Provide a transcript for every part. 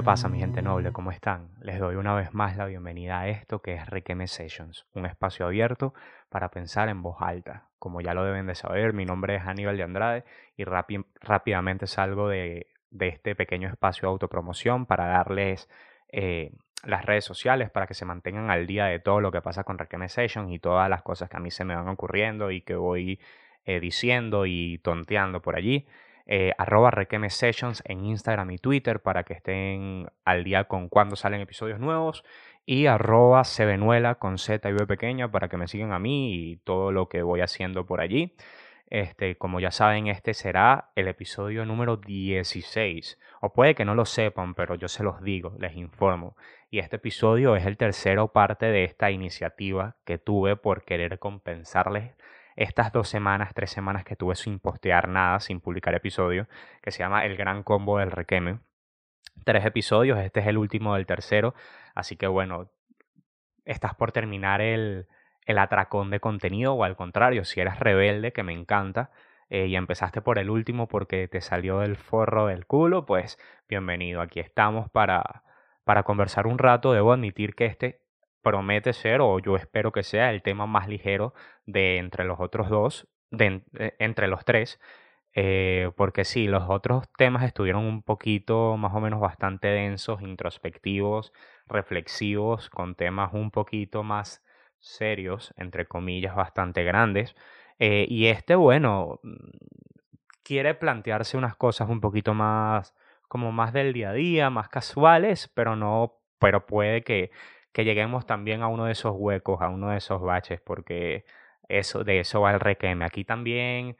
¿Qué pasa mi gente noble? ¿Cómo están? Les doy una vez más la bienvenida a esto que es Requeme Sessions, un espacio abierto para pensar en voz alta. Como ya lo deben de saber, mi nombre es Aníbal de Andrade y rápidamente salgo de, este pequeño espacio de autopromoción para darles eh, las redes sociales para que se mantengan al día de todo lo que pasa con Requeme Sessions y todas las cosas que a mí se me van ocurriendo y que voy eh, diciendo y tonteando por allí eh, arroba Requeme Sessions en Instagram y Twitter para que estén al día con cuando salen episodios nuevos y arroba Sevenuela con Z y B pequeña para que me sigan a mí y todo lo que voy haciendo por allí. Este, como ya saben, este será el episodio número 16. O puede que no lo sepan, pero yo se los digo, les informo. Y este episodio es el tercero parte de esta iniciativa que tuve por querer compensarles estas dos semanas, tres semanas que tuve sin postear nada, sin publicar episodio, que se llama El Gran Combo del Requeme. Tres episodios, este es el último del tercero, así que bueno, estás por terminar el, el atracón de contenido o al contrario, si eres rebelde, que me encanta, eh, y empezaste por el último porque te salió del forro del culo, pues bienvenido, aquí estamos para, para conversar un rato. Debo admitir que este promete ser, o yo espero que sea, el tema más ligero de entre los otros dos, de, eh, entre los tres, eh, porque sí, los otros temas estuvieron un poquito más o menos bastante densos, introspectivos, reflexivos, con temas un poquito más serios, entre comillas, bastante grandes. Eh, y este, bueno, mm, quiere plantearse unas cosas un poquito más, como más del día a día, más casuales, pero no, pero puede que que lleguemos también a uno de esos huecos, a uno de esos baches, porque eso, de eso va el requeme. Aquí también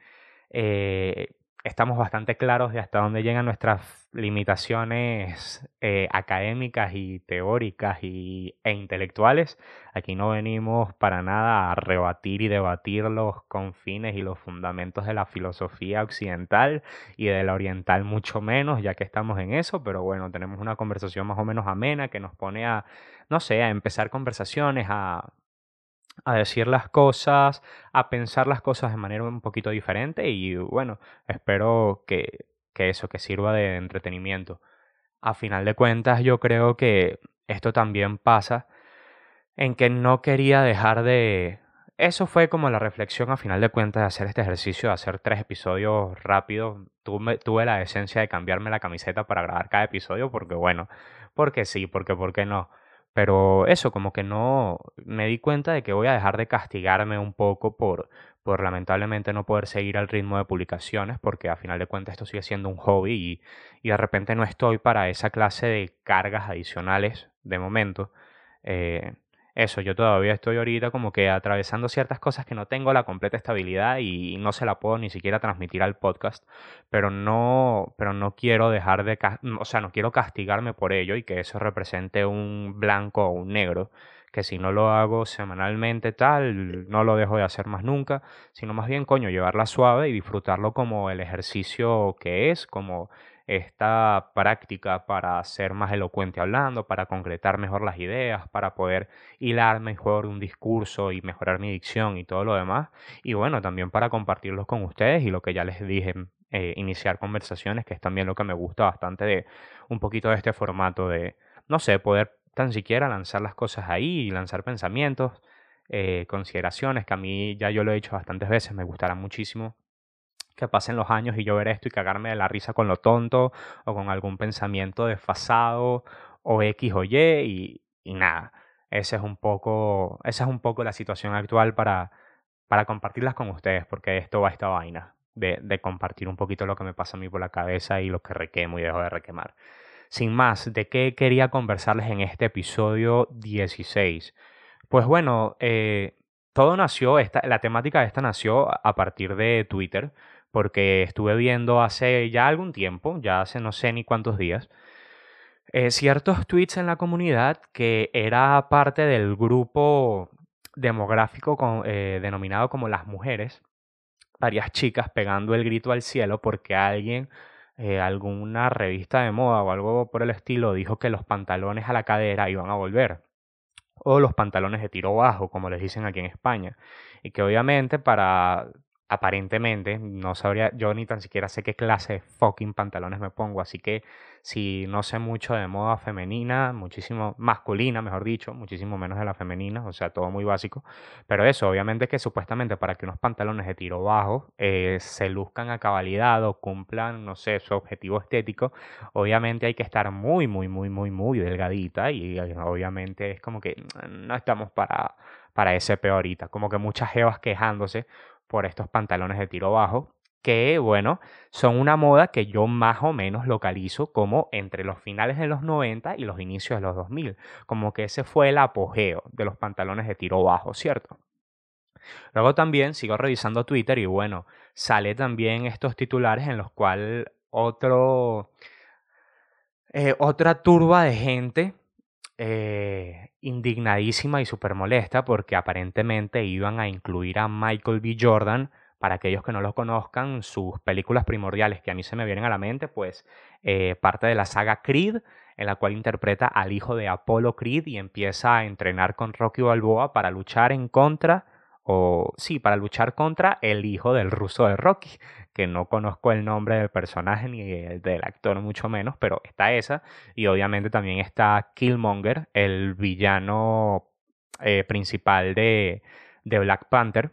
eh, estamos bastante claros de hasta dónde llegan nuestras limitaciones eh, académicas y teóricas y, e intelectuales. Aquí no venimos para nada a rebatir y debatir los confines y los fundamentos de la filosofía occidental y de la oriental mucho menos, ya que estamos en eso, pero bueno, tenemos una conversación más o menos amena que nos pone a, no sé, a empezar conversaciones, a a decir las cosas, a pensar las cosas de manera un poquito diferente y bueno, espero que, que eso, que sirva de entretenimiento. A final de cuentas, yo creo que esto también pasa en que no quería dejar de... Eso fue como la reflexión a final de cuentas de hacer este ejercicio, de hacer tres episodios rápidos. Tuve, tuve la esencia de cambiarme la camiseta para grabar cada episodio porque bueno, porque sí, porque por qué no. Pero eso, como que no me di cuenta de que voy a dejar de castigarme un poco por, por lamentablemente no poder seguir al ritmo de publicaciones, porque a final de cuentas esto sigue siendo un hobby y, y de repente no estoy para esa clase de cargas adicionales de momento. Eh, eso, yo todavía estoy ahorita como que atravesando ciertas cosas que no tengo la completa estabilidad y no se la puedo ni siquiera transmitir al podcast, pero no, pero no quiero dejar de, o sea, no quiero castigarme por ello y que eso represente un blanco o un negro, que si no lo hago semanalmente tal, no lo dejo de hacer más nunca, sino más bien, coño, llevarla suave y disfrutarlo como el ejercicio que es, como esta práctica para ser más elocuente hablando, para concretar mejor las ideas, para poder hilar mejor un discurso y mejorar mi dicción y todo lo demás. Y bueno, también para compartirlos con ustedes y lo que ya les dije, eh, iniciar conversaciones, que es también lo que me gusta bastante de un poquito de este formato de, no sé, poder tan siquiera lanzar las cosas ahí y lanzar pensamientos, eh, consideraciones, que a mí ya yo lo he hecho bastantes veces, me gustará muchísimo que pasen los años y yo ver esto y cagarme de la risa con lo tonto o con algún pensamiento desfasado o X o Y y, nada. Ese es un poco, esa es un poco la situación actual para, para compartirlas con ustedes, porque esto va a esta vaina de, de compartir un poquito lo que me pasa a mí por la cabeza y lo que requemo y dejo de requemar. Sin más, ¿de qué quería conversarles en este episodio 16? Pues bueno, eh, todo nació, esta, la temática de esta nació a partir de Twitter porque estuve viendo hace ya algún tiempo, ya hace no sé ni cuántos días, eh, ciertos tweets en la comunidad que era parte del grupo demográfico eh, denominado como las mujeres, varias chicas pegando el grito al cielo porque alguien, eh, alguna revista de moda o algo por el estilo dijo que los pantalones a la cadera iban a volver o los pantalones de tiro bajo, como les dicen aquí en España, y que obviamente para aparentemente, no sabría, yo ni tan siquiera sé qué clase de fucking pantalones me pongo, así que si no sé mucho de moda femenina, muchísimo masculina, mejor dicho, muchísimo menos de la femenina, o sea, todo muy básico, pero eso, obviamente que supuestamente para que unos pantalones de tiro bajo eh, se luzcan a cabalidad o cumplan, no sé, su objetivo estético, obviamente hay que estar muy, muy, muy, muy, muy delgadita y eh, obviamente es como que mm, no estamos para para ese ahorita. Como que muchas jevas quejándose por estos pantalones de tiro bajo, que bueno, son una moda que yo más o menos localizo como entre los finales de los 90 y los inicios de los 2000, como que ese fue el apogeo de los pantalones de tiro bajo, ¿cierto? Luego también sigo revisando Twitter y bueno, sale también estos titulares en los cuales otro, eh, otra turba de gente eh, indignadísima y súper molesta porque aparentemente iban a incluir a Michael B. Jordan. Para aquellos que no lo conozcan, sus películas primordiales que a mí se me vienen a la mente, pues eh, parte de la saga Creed, en la cual interpreta al hijo de Apollo Creed y empieza a entrenar con Rocky Balboa para luchar en contra o sí, para luchar contra el hijo del ruso de Rocky, que no conozco el nombre del personaje ni el del actor mucho menos, pero está esa, y obviamente también está Killmonger, el villano eh, principal de, de, Black Panther.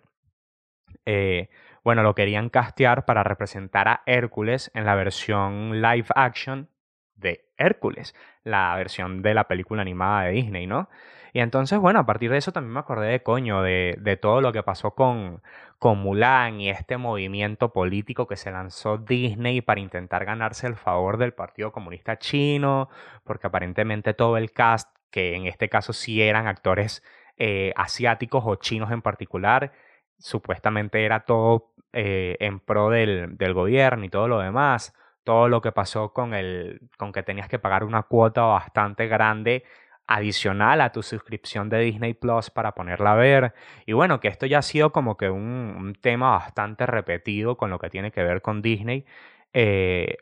Eh, bueno, lo querían castear para representar a Hércules en la versión live action de Hércules, la versión de la película animada de Disney, ¿no? Y entonces, bueno, a partir de eso también me acordé de coño, de, de todo lo que pasó con, con Mulan y este movimiento político que se lanzó Disney para intentar ganarse el favor del Partido Comunista Chino, porque aparentemente todo el cast, que en este caso sí eran actores eh, asiáticos o chinos en particular, supuestamente era todo eh, en pro del, del gobierno y todo lo demás. Todo lo que pasó con el con que tenías que pagar una cuota bastante grande adicional a tu suscripción de Disney Plus para ponerla a ver. Y bueno, que esto ya ha sido como que un, tema bastante repetido con lo que tiene que ver con Disney. Eh,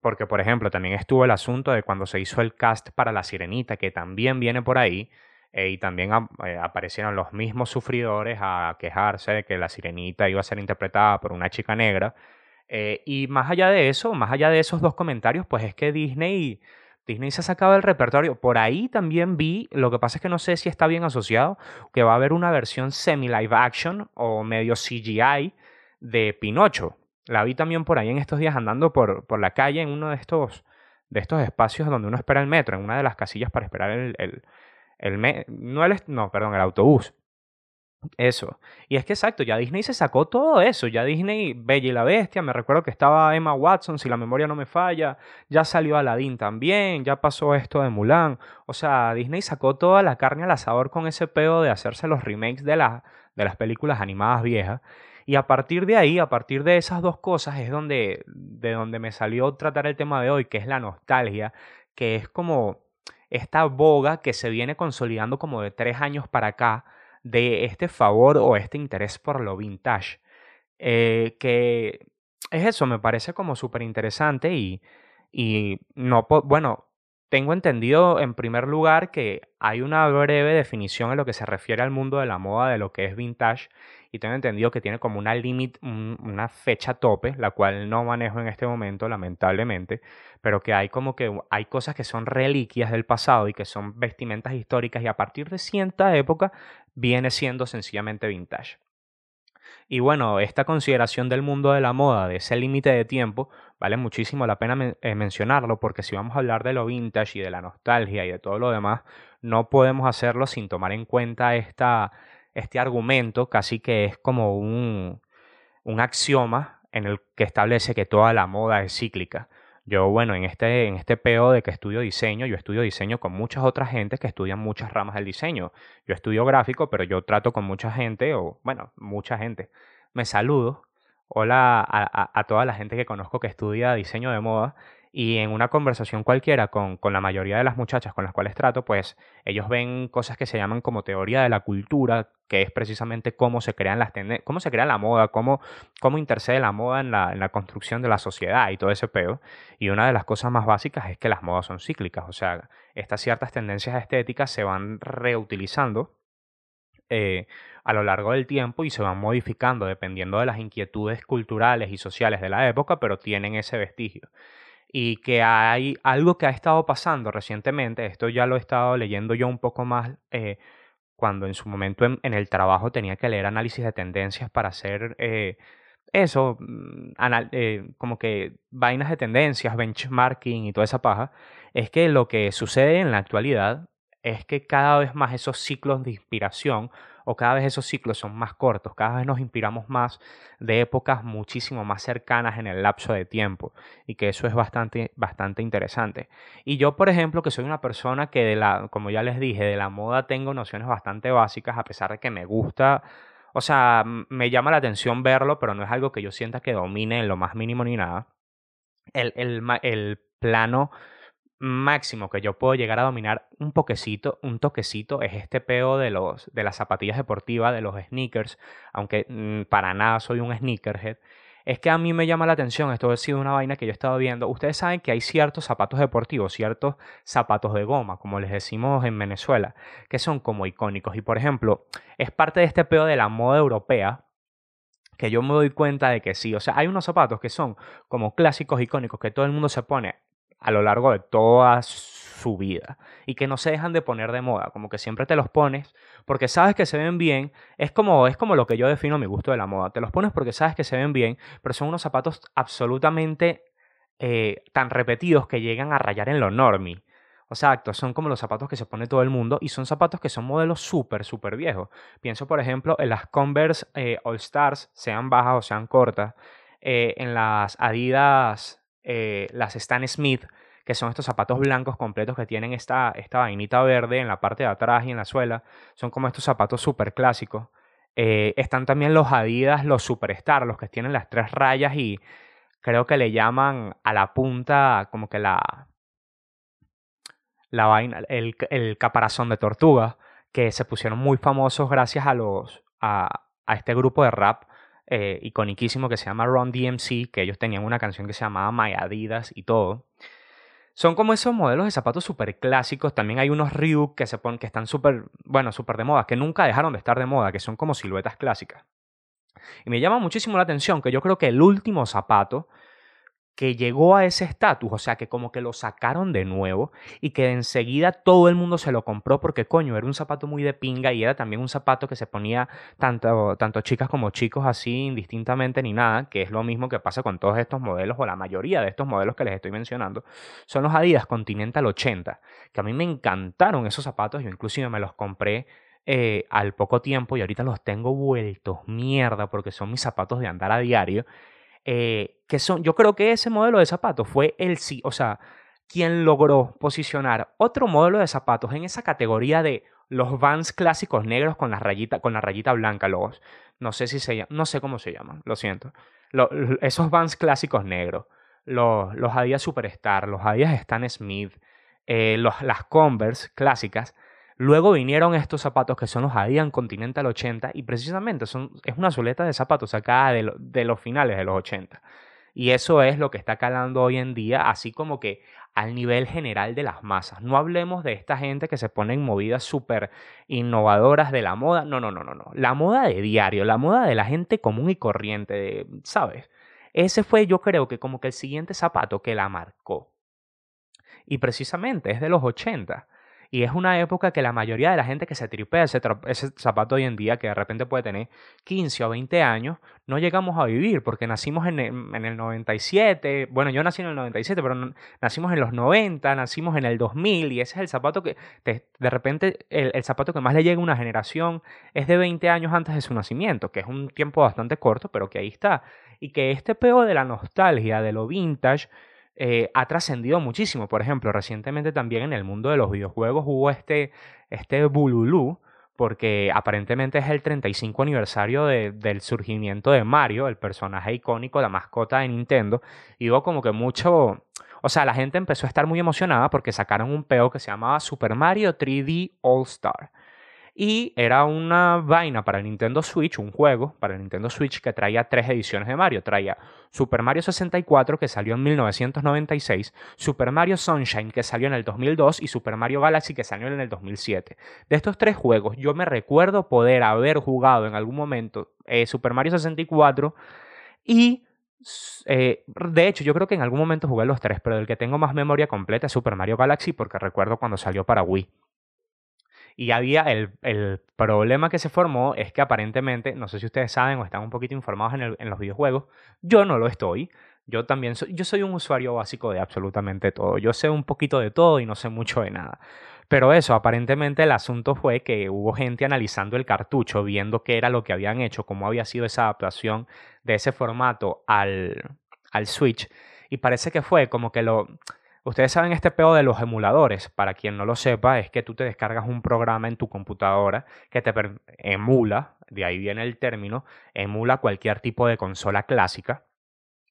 porque, por ejemplo, también estuvo el asunto de cuando se hizo el cast para La Sirenita, que también viene por ahí. Eh, y también eh, aparecieron los mismos sufridores a quejarse de que La Sirenita iba a ser interpretada por una chica negra. y más allá de eso, más allá de esos dos comentarios, pues es que Disney Disney se ha sacado el repertorio. Por ahí también vi, lo que pasa es que no sé si está bien asociado, que va a haber una versión semi-live action o medio CGI de Pinocho. La vi también por ahí en estos días andando por, por la calle en uno de estos, de estos espacios donde uno espera el metro, en una de las casillas para esperar el, el no, el, no, perdón, el autobús. Eso. Y es que exacto, ya Disney se sacó todo eso. Ya Disney, Bella y la Bestia, me recuerdo que estaba Emma Watson, si la memoria no me falla. Ya salió Aladdin también, ya pasó esto de Mulan. O sea, Disney sacó toda la carne al asador con ese pedo de hacerse los remakes de, de las películas animadas viejas. Y a partir de ahí, a partir de esas dos cosas, es donde, de donde me salió tratar el tema de hoy, que es la nostalgia, que es como esta boga que se viene consolidando como de tres años para acá de este favor o este interés por lo vintage. Eh, que es eso, me parece como súper interesante y, y no, bueno, tengo entendido en primer lugar que hay una breve definición en lo que se refiere al mundo de la moda de lo que es vintage y tengo entendido que tiene como una límite, una fecha tope, la cual no manejo en este momento lamentablemente, pero que hay como que hay cosas que son reliquias del pasado y que son vestimentas históricas y a partir de cierta época viene siendo sencillamente vintage. Y bueno, esta consideración del mundo de la moda, de ese límite de tiempo, vale muchísimo la pena eh, mencionarlo porque si vamos a hablar de lo vintage y de la nostalgia y de todo lo demás, no podemos hacerlo sin tomar en cuenta esta, este argumento, casi que es como un, un axioma en el que establece que toda la moda es cíclica. Yo, bueno, en este, en este peo de que estudio diseño, yo estudio diseño con muchas otras gentes que estudian muchas ramas del diseño. Yo estudio gráfico, pero yo trato con mucha gente, o bueno, mucha gente. Me saludo. Hola a, a toda la gente que conozco que estudia diseño de moda y en una conversación cualquiera con, con, la mayoría de las muchachas con las cuales trato, pues ellos ven cosas que se llaman como teoría de la cultura, que es precisamente cómo se crean las cómo se crea la moda, cómo, cómo intercede la moda en la, en la construcción de la sociedad y todo ese peo. Y una de las cosas más básicas es que las modas son cíclicas, o sea, estas ciertas tendencias estéticas se van reutilizando eh, a lo largo del tiempo y se van modificando dependiendo de las inquietudes culturales y sociales de la época, pero tienen ese vestigio. Y que hay algo que ha estado pasando recientemente, esto ya lo he estado leyendo yo un poco más eh, cuando en su momento en, el trabajo tenía que leer análisis de tendencias para hacer eh, eso, mm, eh, como que vainas de tendencias, benchmarking y toda esa paja, es que lo que sucede en la actualidad es que cada vez más esos ciclos de inspiración o cada vez esos ciclos son más cortos, cada vez nos inspiramos más de épocas muchísimo más cercanas en el lapso de tiempo y que eso es bastante, bastante interesante. Y yo, por ejemplo, que soy una persona que de la, como ya les dije, de la moda tengo nociones bastante básicas a pesar de que me gusta o sea, me llama la atención verlo, pero no es algo que yo sienta que domine en lo más mínimo ni nada. El, el, el plano máximo que yo puedo llegar a dominar un poquecito, un toquecito, es este peo de, los, de las zapatillas deportivas, de los sneakers, aunque mm, para nada soy un sneakerhead es que a mí me llama la atención, esto ha sido una vaina que yo he estado viendo, ustedes saben que hay ciertos zapatos deportivos, ciertos zapatos de goma, como les decimos en Venezuela, que son como icónicos. Y por ejemplo, es parte de este pedo de la moda europea, que yo me doy cuenta de que sí, o sea, hay unos zapatos que son como clásicos icónicos que todo el mundo se pone a lo largo de todas su vida y que no se dejan de poner de moda, como que siempre te los pones porque sabes que se ven bien, es como, es como lo que yo defino mi gusto de la moda, te los pones porque sabes que se ven bien, pero son unos zapatos absolutamente eh, tan repetidos que llegan a rayar en lo normie. Exacto, son como los zapatos que se pone todo el mundo y son zapatos que son modelos súper, súper viejos. Pienso, por ejemplo, en las Converse eh, All Stars, sean bajas o sean cortas, eh, en las Adidas, las Stan Smith, que son estos zapatos blancos completos que tienen esta, esta vainita verde en la parte de atrás y en la suela. Son como estos zapatos súper clásicos. Eh, están también los Adidas, los Superstar, los que tienen las tres rayas y creo que le llaman a la punta como que la, la vaina, el, el caparazón de tortuga, que se pusieron muy famosos gracias a los a, a este grupo de rap eh, iconiquísimo que se llama Ron DMC, que ellos tenían una canción que se llamaba My Adidas y todo. Son como esos modelos de zapatos súper clásicos. También hay unos Reebok que, se ponen, que están súper, bueno, súper de moda, que nunca dejaron de estar de moda, que son como siluetas clásicas. Y me llama muchísimo la atención que yo creo que el último zapato que llegó a ese estatus, o sea, que como que lo sacaron de nuevo y que enseguida todo el mundo se lo compró porque coño, era un zapato muy de pinga y era también un zapato que se ponía tanto, tanto chicas como chicos así indistintamente ni nada, que es lo mismo que pasa con todos estos modelos o la mayoría de estos modelos que les estoy mencionando, son los Adidas Continental 80, que a mí me encantaron esos zapatos, yo inclusive me los compré eh, al poco tiempo y ahorita los tengo vueltos mierda porque son mis zapatos de andar a diario eh, que son, yo creo que ese modelo de zapatos fue el sí, o sea, quien logró posicionar otro modelo de zapatos en esa categoría de los Vans clásicos negros con la rayita, con la rayita blanca, los, no sé si se no sé cómo se llaman, lo siento, esos Vans clásicos negros, los, los Adidas Superstar, los Adidas Stan Smith, eh, los, las Converse clásicas, Luego vinieron estos zapatos que son los Adidas Continental 80 y precisamente son, es una soleta de zapatos sacada de, los finales de los 80. Y eso es lo que está calando hoy en día, así como que al nivel general de las masas. No hablemos de esta gente que se pone en movidas súper innovadoras de la moda. No, no, no, no, no. La moda de diario, la moda de la gente común y corriente, ¿sabes? Ese fue yo creo que como que el siguiente zapato que la marcó. Y precisamente es de los 80. Y es una época que la mayoría de la gente que se tripea ese, zapato hoy en día, que de repente puede tener 15 o 20 años, no llegamos a vivir porque nacimos en el, 97. Bueno, yo nací en el 97, pero nacimos en los 90, nacimos en el 2000 y ese es el zapato que de repente el, zapato que más le llega a una generación es de 20 años antes de su nacimiento, que es un tiempo bastante corto, pero que ahí está. Y que este peo de la nostalgia, de lo vintage, eh, ha trascendido muchísimo. Por ejemplo, recientemente también en el mundo de los videojuegos hubo este, este bululú, porque aparentemente es el 35 aniversario del surgimiento de Mario, el personaje icónico, la mascota de Nintendo, y hubo como que mucho... O sea, la gente empezó a estar muy emocionada porque sacaron un peo que se llamaba Super Mario 3D All Star. Y era una vaina para el Nintendo Switch, un juego para el Nintendo Switch que traía tres ediciones de Mario. Traía Super Mario 64 que salió en 1996, Super Mario Sunshine que salió en el 2002 y Super Mario Galaxy que salió en el 2007. De estos tres juegos yo me recuerdo poder haber jugado en algún momento eh, Super Mario 64 y eh, de hecho, yo creo que en algún momento jugué los tres, pero el que tengo más memoria completa es Super Mario Galaxy porque recuerdo cuando salió para Wii. Y había el, el, problema que se formó es que aparentemente, no sé si ustedes saben o están un poquito informados en, el, en los videojuegos, yo no lo estoy. Yo también soy, yo soy un usuario básico de absolutamente todo. Yo sé un poquito de todo y no sé mucho de nada. Pero eso, aparentemente el asunto fue que hubo gente analizando el cartucho, viendo qué era lo que habían hecho, cómo había sido esa adaptación de ese formato al, al Switch. Y parece que fue como que lo... Ustedes saben este pedo de los emuladores. Para quien no lo sepa, es que tú te descargas un programa en tu computadora que te emula, de ahí viene el término, emula cualquier tipo de consola clásica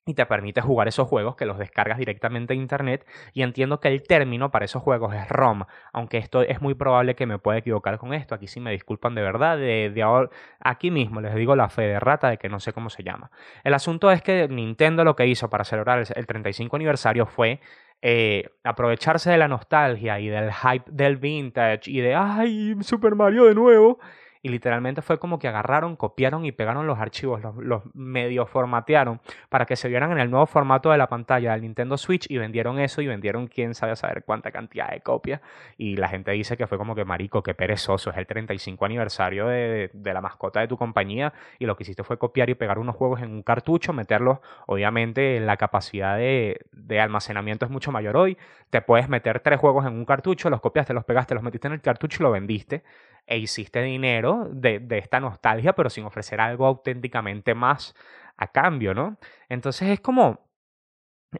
y te permite jugar esos juegos que los descargas directamente de internet y entiendo que el término para esos juegos es ROM, aunque esto es muy probable que me pueda equivocar con esto, aquí sí me disculpan de verdad, de, de ahora, aquí mismo les digo la fe de rata de que no sé cómo se llama. El asunto es que Nintendo lo que hizo para celebrar el 35 aniversario fue eh, aprovecharse de la nostalgia y del hype del vintage y de ¡ay! Super Mario de nuevo y literalmente fue como que agarraron, copiaron y pegaron los archivos, los, medio formatearon para que se vieran en el nuevo formato de la pantalla del Nintendo Switch y vendieron eso y vendieron quién sabe saber cuánta cantidad de copias. Y la gente dice que fue como que marico, qué perezoso, es el 35 aniversario de, de la mascota de tu compañía y lo que hiciste fue copiar y pegar unos juegos en un cartucho, meterlos, obviamente la capacidad de, de almacenamiento es mucho mayor hoy, te puedes meter tres juegos en un cartucho, los copiaste, los pegaste, los metiste en el cartucho y lo vendiste e hiciste dinero de, de, esta nostalgia, pero sin ofrecer algo auténticamente más a cambio, ¿no? Entonces es como,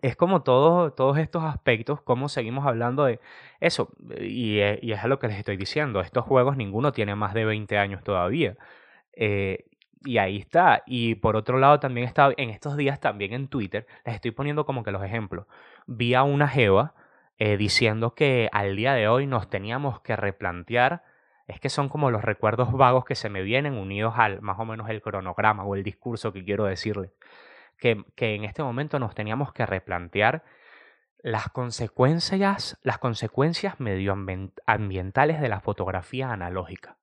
es como todo, todos estos aspectos, como seguimos hablando de eso, y, y, es a lo que les estoy diciendo, estos juegos ninguno tiene más de 20 años todavía. Eh, y ahí está. Y por otro lado, también está en estos días también en Twitter, les estoy poniendo como que los ejemplos. Vi a una Jeva eh, diciendo que al día de hoy nos teníamos que replantear es que son como los recuerdos vagos que se me vienen unidos al más o menos el cronograma o el discurso que quiero decirle. Que, que en este momento nos teníamos que replantear las consecuencias, las consecuencias medioambientales de la fotografía analógica.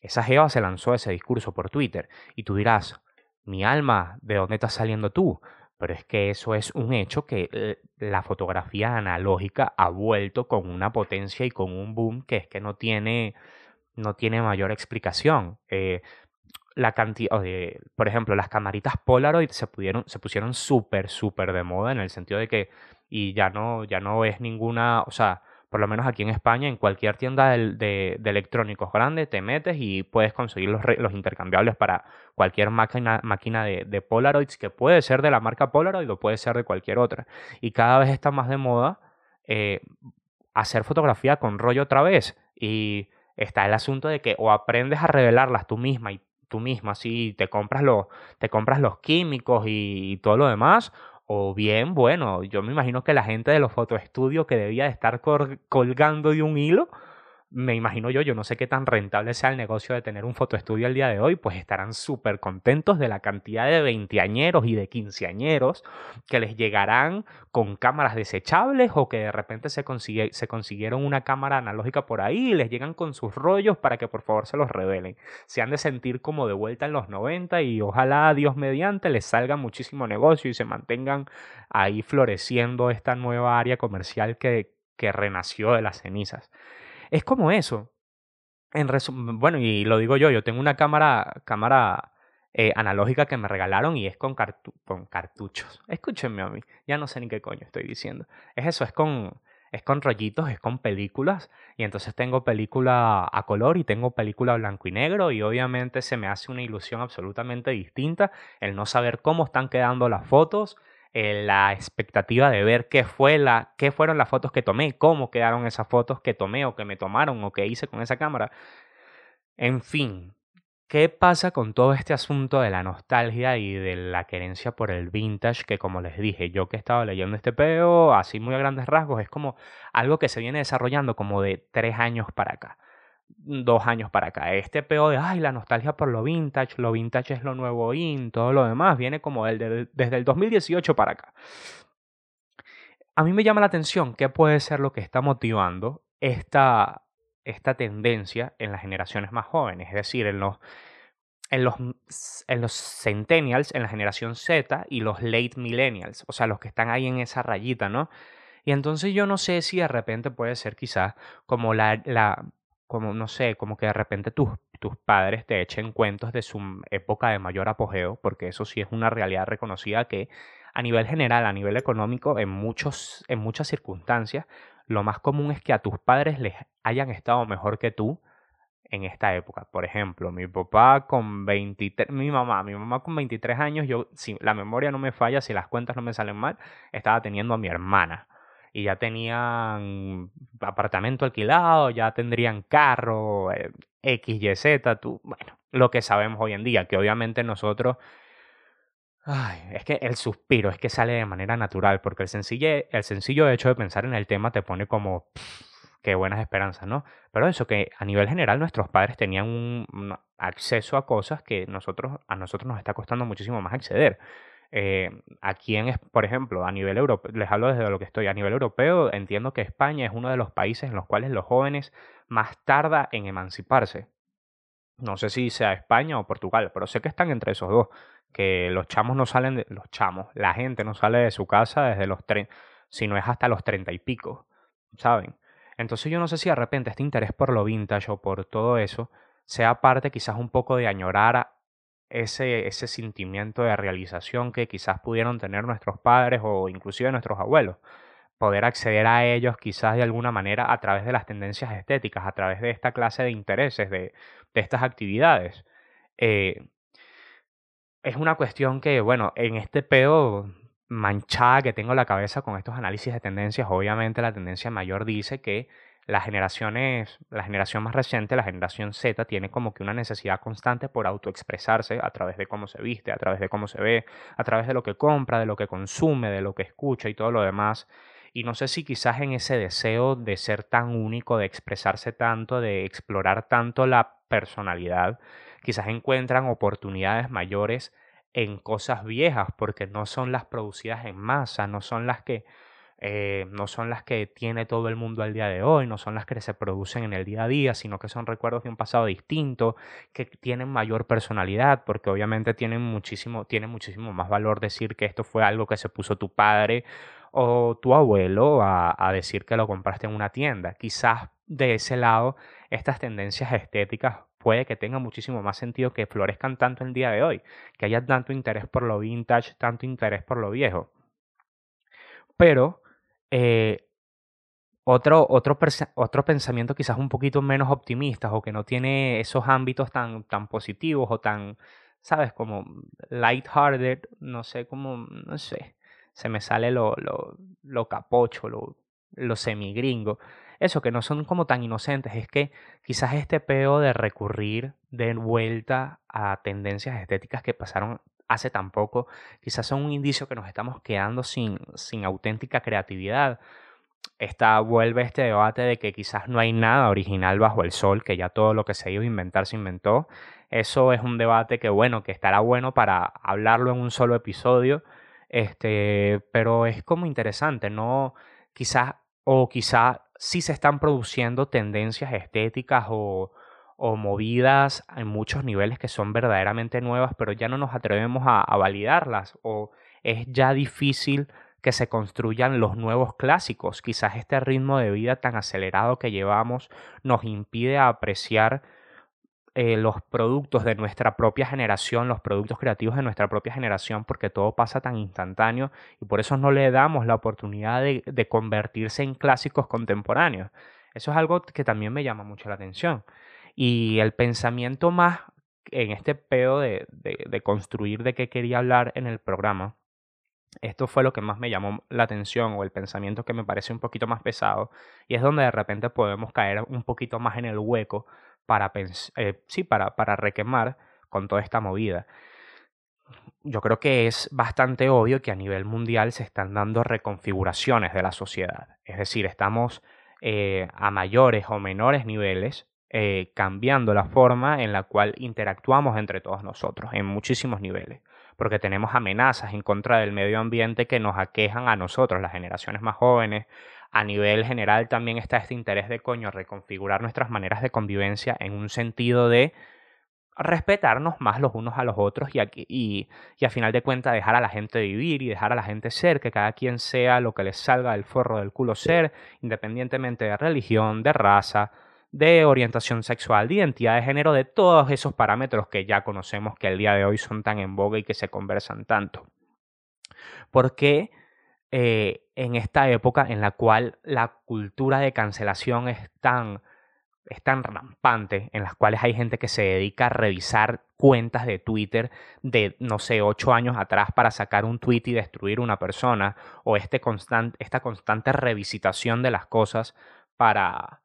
Esa Jeva se lanzó ese discurso por Twitter y tú dirás, mi alma, ¿de dónde estás saliendo tú? Pero es que eso es un hecho que eh, la fotografía analógica ha vuelto con una potencia y con un boom que es que no tiene, no tiene mayor explicación. Eh, la cantidad, por ejemplo, las camaritas Polaroid se, pudieron, se pusieron súper, súper de moda en el sentido de que, y ya no, ya no es ninguna, o sea, por lo menos aquí en España, en cualquier tienda de, de, electrónicos grande, te metes y puedes conseguir los, los intercambiables para cualquier máquina, máquina de, Polaroids, que puede ser de la marca Polaroid o puede ser de cualquier otra. Y cada vez está más de moda eh, hacer fotografía con rollo otra vez. Y está el asunto de que o aprendes a revelarlas tú misma y tú misma, si te compras los, te compras los químicos y todo lo demás, o bien, bueno, yo me imagino que la gente de los fotoestudios que debía de estar colgando de un hilo, me imagino yo, yo no sé qué tan rentable sea el negocio de tener un fotoestudio al día de hoy, pues estarán súper contentos de la cantidad de veinteañeros y de quinceañeros que les llegarán con cámaras desechables o que de repente se, se consiguieron una cámara analógica por ahí y les llegan con sus rollos para que por favor se los revelen. Se han de sentir como de vuelta en los 90 y ojalá Dios mediante les salga muchísimo negocio y se mantengan ahí floreciendo esta nueva área comercial que, que renació de las cenizas. Es como eso. En bueno, y lo digo yo, yo tengo una cámara, cámara eh, analógica que me regalaron y es con, con cartuchos. Escúchenme a mí, ya no sé ni qué coño estoy diciendo. Es eso, es con, es con rollitos, es con películas. Y entonces tengo película a color y tengo película blanco y negro. Y obviamente se me hace una ilusión absolutamente distinta el no saber cómo están quedando las fotos, la expectativa de ver qué, fue la, qué fueron las fotos que tomé, cómo quedaron esas fotos que tomé o que me tomaron o que hice con esa cámara. En fin, ¿qué pasa con todo este asunto de la nostalgia y de la querencia por el vintage? Que como les dije, yo que he estado leyendo este peo, así muy a grandes rasgos, es como algo que se viene desarrollando como de tres años para acá dos años para acá. Este peo de, ay, la nostalgia por lo vintage, lo vintage es lo nuevo in, todo lo demás, viene como desde el 2018 para acá. A mí me llama la atención qué puede ser lo que está motivando esta, esta tendencia en las generaciones más jóvenes, es decir, en los, en los, en los centennials, en la generación Z y los late millennials, o sea, los que están ahí en esa rayita, ¿no? Y entonces yo no sé si de repente puede ser quizás como la, la como no sé, como que de repente tus, tus padres te echen cuentos de su época de mayor apogeo, porque eso sí es una realidad reconocida que a nivel general, a nivel económico, en, muchos, en muchas circunstancias, lo más común es que a tus padres les hayan estado mejor que tú en esta época. Por ejemplo, mi papá con 23, mi mamá, mi mamá con 23 años, yo, si la memoria no me falla, si las cuentas no me salen mal, estaba teniendo a mi hermana. Y ya tenían apartamento alquilado, ya tendrían carro, eh, X, Y, Z, tú, bueno, lo que sabemos hoy en día, que obviamente nosotros Ay, es que el suspiro es que sale de manera natural, porque el sencillo, el sencillo hecho de pensar en el tema te pone como, qué buenas esperanzas, ¿no? Pero eso, que a nivel general nuestros padres tenían un, acceso a cosas que nosotros, a nosotros nos está costando muchísimo más acceder. Eh, aquí, en, por ejemplo, a nivel europeo, les hablo desde lo que estoy, a nivel europeo entiendo que España es uno de los países en los cuales los jóvenes más tarda en emanciparse. No sé si sea España o Portugal, pero sé que están entre esos dos que los chamos no salen de los chamos, la gente no sale de su casa desde los si no es hasta los treinta y pico, ¿saben? Entonces yo no sé si de repente este interés por lo vintage o por todo eso sea parte quizás un poco de añorar ese, ese sentimiento de realización que quizás pudieron tener nuestros padres o inclusive nuestros abuelos. Poder acceder a ellos quizás de alguna manera a través de las tendencias estéticas, a través de esta clase de intereses, de, de estas actividades. Eh, es una cuestión que, bueno, en este pedo manchada que tengo la cabeza con estos análisis de tendencias, obviamente la tendencia mayor dice que las generaciones, la generación más reciente, la generación Z, tiene como que una necesidad constante por autoexpresarse a través de cómo se viste, a través de cómo se ve, a través de lo que compra, de lo que consume, de lo que escucha y todo lo demás. Y no sé si quizás en ese deseo de ser tan único, de expresarse tanto, de explorar tanto la personalidad, quizás encuentran oportunidades mayores en cosas viejas porque no son las producidas en masa, no son las que eh, no son las que tiene todo el mundo al día de hoy, no son las que se producen en el día a día, sino que son recuerdos de un pasado distinto, que tienen mayor personalidad, porque obviamente tienen muchísimo, tiene muchísimo más valor decir que esto fue algo que se puso tu padre o tu abuelo a, decir que lo compraste en una tienda. Quizás de ese lado, estas tendencias estéticas puede que tenga muchísimo más sentido que florezcan tanto el día de hoy, que haya tanto interés por lo vintage, tanto interés por lo viejo. Pero eh, otro, pensamiento quizás un poquito menos optimista o que no tiene esos ámbitos tan, tan positivos o tan, ¿sabes? Como lighthearted, no sé, como, no sé, se me sale lo, lo, lo capocho, lo, lo semigringo eso, que no son como tan inocentes, es que quizás este peo de recurrir de vuelta a tendencias estéticas que pasaron hace tan poco, quizás son un indicio que nos estamos quedando sin, sin auténtica creatividad. Esta, vuelve este debate de que quizás no hay nada original bajo el sol, que ya todo lo que se iba a inventar se inventó. Eso es un debate que, bueno, que estará bueno para hablarlo en un solo episodio, este, pero es como interesante, ¿no? Quizás, o quizá sí se están produciendo tendencias estéticas o, o movidas en muchos niveles que son verdaderamente nuevas, pero ya no nos atrevemos a, validarlas o es ya difícil que se construyan los nuevos clásicos. Quizás este ritmo de vida tan acelerado que llevamos nos impide apreciar eh, los productos de nuestra propia generación, los productos creativos de nuestra propia generación, porque todo pasa tan instantáneo y por eso no le damos la oportunidad de convertirse en clásicos contemporáneos. Eso es algo que también me llama mucho la atención. Y el pensamiento más en este pedo de, de, construir de qué quería hablar en el programa, esto fue lo que más me llamó la atención o el pensamiento que me parece un poquito más pesado y es donde de repente podemos caer un poquito más en el hueco para, eh, sí, para, para requemar con toda esta movida. Yo creo que es bastante obvio que a nivel mundial se están dando reconfiguraciones de la sociedad. Es decir, estamos eh, a mayores o menores niveles eh, cambiando la forma en la cual interactuamos entre todos nosotros en muchísimos niveles, porque tenemos amenazas en contra del medio ambiente que nos aquejan a nosotros, las generaciones más jóvenes. A nivel general también está este interés de coño reconfigurar nuestras maneras de convivencia en un sentido de respetarnos más los unos a los otros y, y, y a final de cuentas dejar a la gente vivir y dejar a la gente ser, que cada quien sea lo que les salga del forro del culo ser, independientemente de religión, de raza, de orientación sexual, de identidad de género, de todos esos parámetros que ya conocemos que el día de hoy son tan en boga y que se conversan tanto. Porque eh, en esta época en la cual la cultura de cancelación es tan rampante, en las cuales hay gente que se dedica a revisar cuentas de Twitter de, no sé, ocho años atrás para sacar un tweet y destruir una persona, o este esta constante revisitación de las cosas para,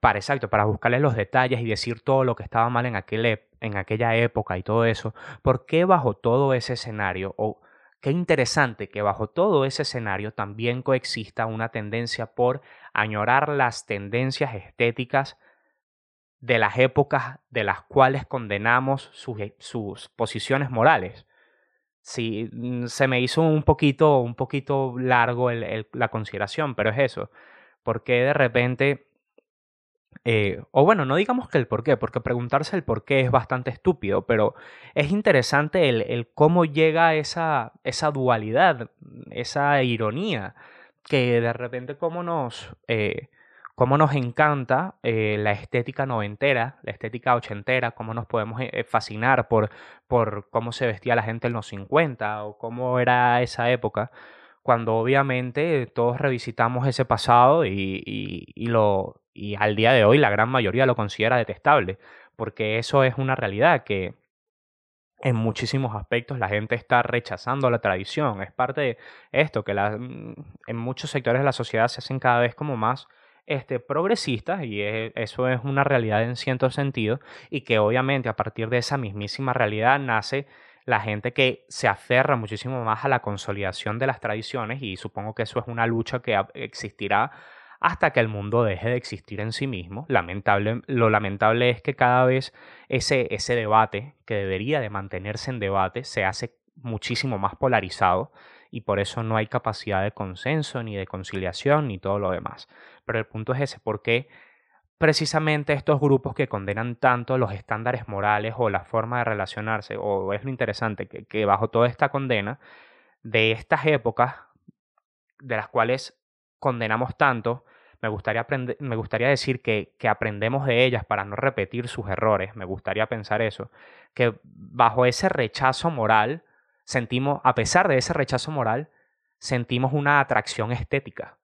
para, exacto, para buscarle los detalles y decir todo lo que estaba mal en, aquel, en aquella época y todo eso, ¿por qué bajo todo ese escenario o Qué interesante que bajo todo ese escenario también coexista una tendencia por añorar las tendencias estéticas de las épocas de las cuales condenamos sus, e, sus posiciones morales. Sí, mm, se me hizo un poquito, un poquito largo la consideración, pero es eso. Porque de repente eh, o bueno, no digamos que el por qué, porque preguntarse el por qué es bastante estúpido, pero es interesante el, el cómo llega esa, esa dualidad, esa ironía, que de repente cómo nos, eh, cómo nos encanta eh, la estética noventera, la estética ochentera, cómo nos podemos fascinar por, por cómo se vestía la gente en los 50 o cómo era esa época cuando obviamente todos revisitamos ese pasado y, y, lo, y al día de hoy la gran mayoría lo considera detestable, porque eso es una realidad que en muchísimos aspectos la gente está rechazando la tradición. Es parte de esto, que mm, en muchos sectores de la sociedad se hacen cada vez como más este, progresistas y eso es una realidad en cierto sentido y que obviamente a partir de esa mismísima realidad nace la gente que se aferra muchísimo más a la consolidación de las tradiciones y supongo que eso es una lucha que existirá hasta que el mundo deje de existir en sí mismo. Lamentable, lo lamentable es que cada vez ese, ese debate, que debería de mantenerse en debate, se hace muchísimo más polarizado y por eso no hay capacidad de consenso, ni de conciliación, ni todo lo demás. Pero el punto es ese, ¿por qué precisamente estos grupos que condenan tanto los estándares morales o la forma de relacionarse, o es lo interesante, que, que bajo toda esta condena de estas épocas, de las cuales condenamos tanto, me gustaría, me gustaría decir que, que, aprendemos de ellas para no repetir sus errores, me gustaría pensar eso, que bajo ese rechazo moral, sentimos, a pesar de ese rechazo moral, sentimos una atracción estética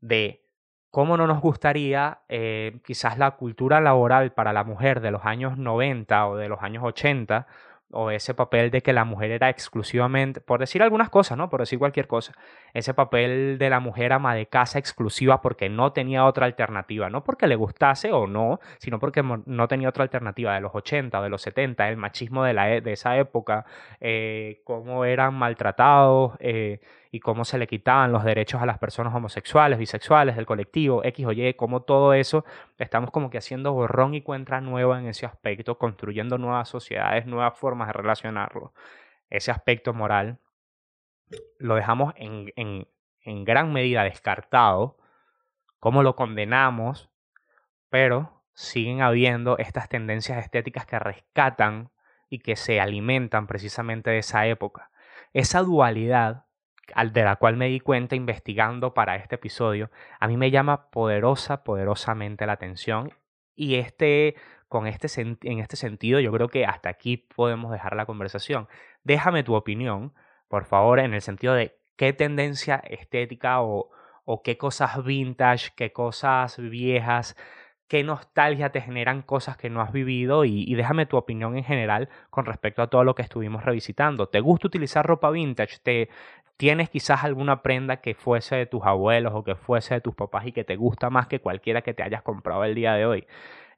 de cómo no nos gustaría eh, quizás la cultura laboral para la mujer de los años 90 o de los años 80 o ese papel de que la mujer era exclusivamente, por decir algunas cosas, ¿no? Por decir cualquier cosa, ese papel de la mujer ama de casa exclusiva porque no tenía otra alternativa, no porque le gustase o no, sino porque no tenía otra alternativa de los 80 o de los 70, el machismo de, la, e, de esa época, eh, cómo eran maltratados, eh, y cómo se le quitaban los derechos a las personas homosexuales, bisexuales, del colectivo, X o Y, cómo todo eso estamos como que haciendo borrón y cuenta nueva en ese aspecto, construyendo nuevas sociedades, nuevas formas de relacionarlo. Ese aspecto moral lo dejamos en, en, en gran medida descartado, cómo lo condenamos, pero siguen habiendo estas tendencias estéticas que rescatan y que se alimentan precisamente de esa época. Esa dualidad de la cual me di cuenta investigando para este episodio, a mí me llama poderosa, poderosamente la atención. Y este, con este, en este sentido, yo creo que hasta aquí podemos dejar la conversación. Déjame tu opinión, por favor, en el sentido de qué tendencia estética o, o qué cosas vintage, qué cosas viejas qué nostalgia te generan cosas que no has vivido y, déjame tu opinión en general con respecto a todo lo que estuvimos revisitando. ¿Te gusta utilizar ropa vintage? ¿Te, ¿Tienes quizás alguna prenda que fuese de tus abuelos o que fuese de tus papás y que te gusta más que cualquiera que te hayas comprado el día de hoy?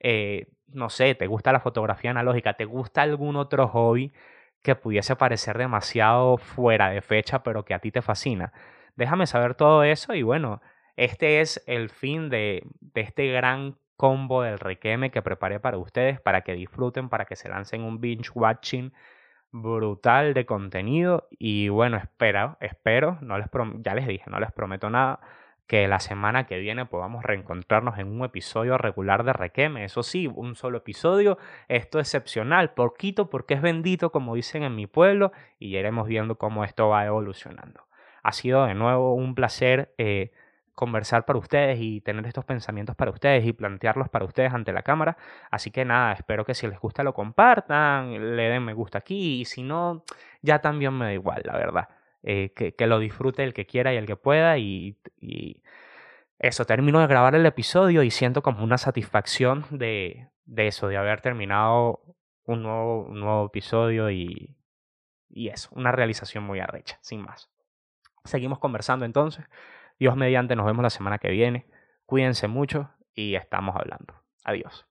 Eh, no sé, ¿te gusta la fotografía analógica? ¿Te gusta algún otro hobby que pudiese parecer demasiado fuera de fecha pero que a ti te fascina? Déjame saber todo eso y bueno, este es el fin de, de este gran combo del requeme que preparé para ustedes, para que disfruten, para que se lancen un binge watching brutal de contenido. Y bueno, espero, espero, no les ya les dije, no les prometo nada, que la semana que viene podamos reencontrarnos en un episodio regular de Requeme. Eso sí, un solo episodio, esto es excepcional, poquito porque es bendito, como dicen en mi pueblo, y iremos viendo cómo esto va evolucionando. Ha sido de nuevo un placer eh, conversar para ustedes y tener estos pensamientos para ustedes y plantearlos para ustedes ante la cámara. Así que nada, espero que si les gusta lo compartan, le den me gusta aquí y si no, ya también me da igual, la verdad. Eh, que, lo disfrute el que quiera y el que pueda y, eso, termino de grabar el episodio y siento como una satisfacción de, de eso, de haber terminado un nuevo, un nuevo episodio y, y eso, una realización muy arrecha, sin más. Seguimos conversando entonces. Dios mediante, nos vemos la semana que viene. Cuídense mucho y estamos hablando. Adiós.